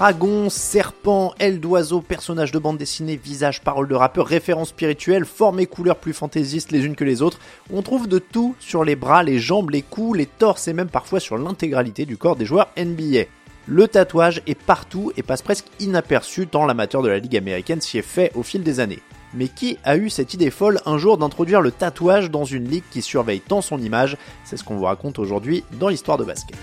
Dragon, serpent, aile d'oiseau, personnage de bande dessinée, visage, parole de rappeur, référence spirituelle, forme et couleurs plus fantaisistes les unes que les autres. On trouve de tout sur les bras, les jambes, les coups, les torses et même parfois sur l'intégralité du corps des joueurs NBA. Le tatouage est partout et passe presque inaperçu tant l'amateur de la Ligue américaine s'y est fait au fil des années. Mais qui a eu cette idée folle un jour d'introduire le tatouage dans une ligue qui surveille tant son image? C'est ce qu'on vous raconte aujourd'hui dans l'histoire de basket.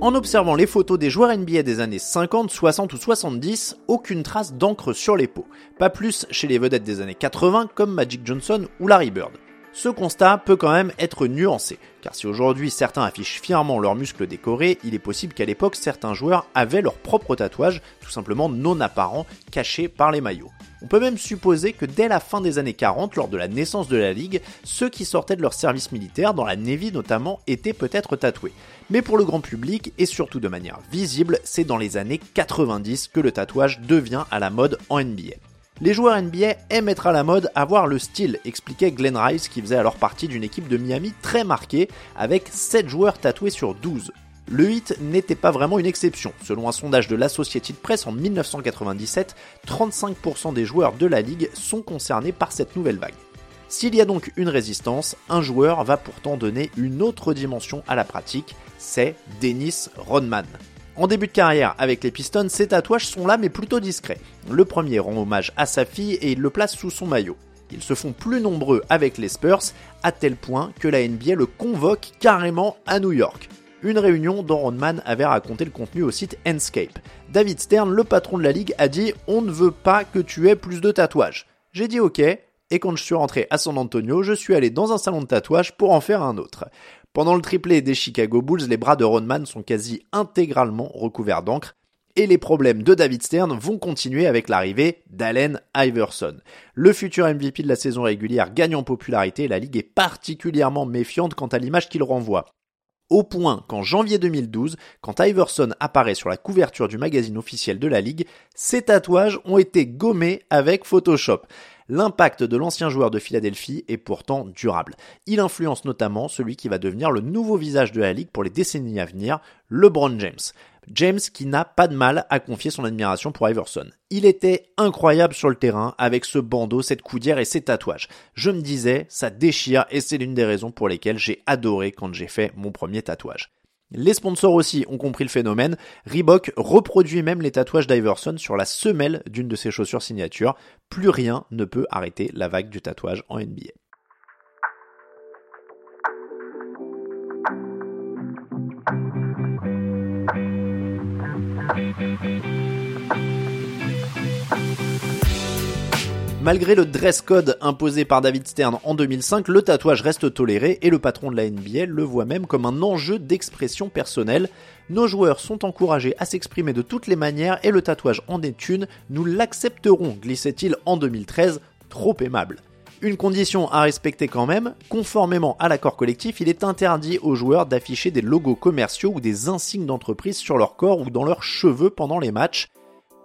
En observant les photos des joueurs NBA des années 50, 60 ou 70, aucune trace d'encre sur les peaux. Pas plus chez les vedettes des années 80 comme Magic Johnson ou Larry Bird. Ce constat peut quand même être nuancé, car si aujourd'hui certains affichent fièrement leurs muscles décorés, il est possible qu'à l'époque certains joueurs avaient leur propre tatouage, tout simplement non apparent, caché par les maillots. On peut même supposer que dès la fin des années 40, lors de la naissance de la Ligue, ceux qui sortaient de leur service militaire, dans la Navy notamment, étaient peut-être tatoués. Mais pour le grand public, et surtout de manière visible, c'est dans les années 90 que le tatouage devient à la mode en NBA. Les joueurs NBA aiment être à la mode, avoir le style, expliquait Glenn Rice qui faisait alors partie d'une équipe de Miami très marquée, avec 7 joueurs tatoués sur 12. Le hit n'était pas vraiment une exception. Selon un sondage de l'Associated Press en 1997, 35% des joueurs de la ligue sont concernés par cette nouvelle vague. S'il y a donc une résistance, un joueur va pourtant donner une autre dimension à la pratique, c'est Dennis Rodman. En début de carrière avec les Pistons, ses tatouages sont là mais plutôt discrets. Le premier rend hommage à sa fille et il le place sous son maillot. Ils se font plus nombreux avec les Spurs, à tel point que la NBA le convoque carrément à New York. Une réunion dont Rodman avait raconté le contenu au site Enscape. David Stern, le patron de la ligue, a dit On ne veut pas que tu aies plus de tatouages. J'ai dit ok, et quand je suis rentré à San Antonio, je suis allé dans un salon de tatouage pour en faire un autre. Pendant le triplé des Chicago Bulls, les bras de Rodman sont quasi intégralement recouverts d'encre, et les problèmes de David Stern vont continuer avec l'arrivée d'Allen Iverson. Le futur MVP de la saison régulière gagne en popularité et la ligue est particulièrement méfiante quant à l'image qu'il renvoie. Au point qu'en janvier 2012, quand Iverson apparaît sur la couverture du magazine officiel de la ligue, ses tatouages ont été gommés avec Photoshop. L'impact de l'ancien joueur de Philadelphie est pourtant durable. Il influence notamment celui qui va devenir le nouveau visage de la ligue pour les décennies à venir, LeBron James. James qui n'a pas de mal à confier son admiration pour Iverson. Il était incroyable sur le terrain avec ce bandeau, cette coudière et ses tatouages. Je me disais, ça déchire et c'est l'une des raisons pour lesquelles j'ai adoré quand j'ai fait mon premier tatouage. Les sponsors aussi ont compris le phénomène. Reebok reproduit même les tatouages d'Iverson sur la semelle d'une de ses chaussures signature. Plus rien ne peut arrêter la vague du tatouage en NBA. Malgré le dress code imposé par David Stern en 2005, le tatouage reste toléré et le patron de la NBA le voit même comme un enjeu d'expression personnelle. Nos joueurs sont encouragés à s'exprimer de toutes les manières et le tatouage en est une, nous l'accepterons, glissait-il en 2013, trop aimable. Une condition à respecter quand même, conformément à l'accord collectif, il est interdit aux joueurs d'afficher des logos commerciaux ou des insignes d'entreprise sur leur corps ou dans leurs cheveux pendant les matchs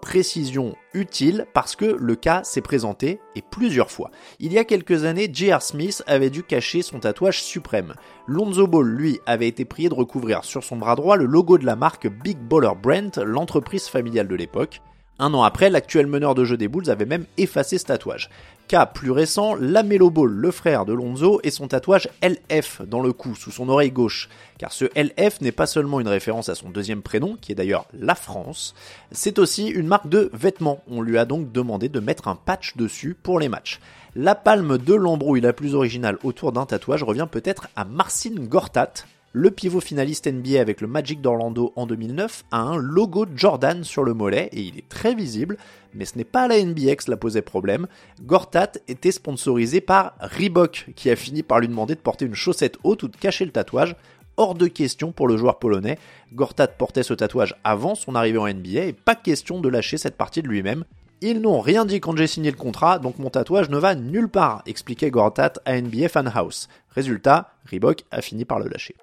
précision utile parce que le cas s'est présenté et plusieurs fois. Il y a quelques années, J.R. Smith avait dû cacher son tatouage suprême. Lonzo Ball, lui, avait été prié de recouvrir sur son bras droit le logo de la marque Big Baller Brand, l'entreprise familiale de l'époque. Un an après, l'actuel meneur de jeu des Bulls avait même effacé ce tatouage. Cas plus récent, Lamelo Ball, le frère de Lonzo, et son tatouage LF dans le cou, sous son oreille gauche. Car ce LF n'est pas seulement une référence à son deuxième prénom, qui est d'ailleurs la France, c'est aussi une marque de vêtements. On lui a donc demandé de mettre un patch dessus pour les matchs. La palme de l'embrouille la plus originale autour d'un tatouage revient peut-être à Marcin Gortat, le pivot finaliste NBA avec le Magic d'Orlando en 2009 a un logo Jordan sur le mollet et il est très visible, mais ce n'est pas la NBA que cela posait problème. Gortat était sponsorisé par Reebok qui a fini par lui demander de porter une chaussette haute ou de cacher le tatouage. Hors de question pour le joueur polonais. Gortat portait ce tatouage avant son arrivée en NBA et pas question de lâcher cette partie de lui-même. Ils n'ont rien dit quand j'ai signé le contrat, donc mon tatouage ne va nulle part, expliquait Gortat à NBA Fan House. Résultat, Reebok a fini par le lâcher.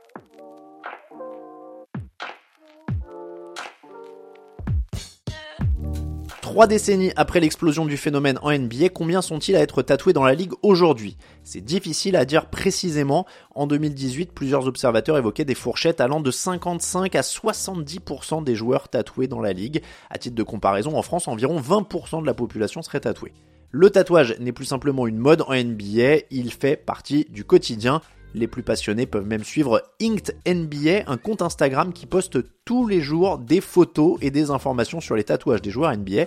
Trois décennies après l'explosion du phénomène en NBA, combien sont-ils à être tatoués dans la ligue aujourd'hui? C'est difficile à dire précisément. En 2018, plusieurs observateurs évoquaient des fourchettes allant de 55 à 70% des joueurs tatoués dans la ligue. À titre de comparaison, en France, environ 20% de la population serait tatouée. Le tatouage n'est plus simplement une mode en NBA, il fait partie du quotidien. Les plus passionnés peuvent même suivre Inked NBA, un compte Instagram qui poste tous les jours des photos et des informations sur les tatouages des joueurs NBA.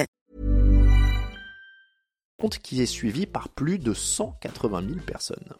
Compte qui est suivi par plus de 180 000 personnes.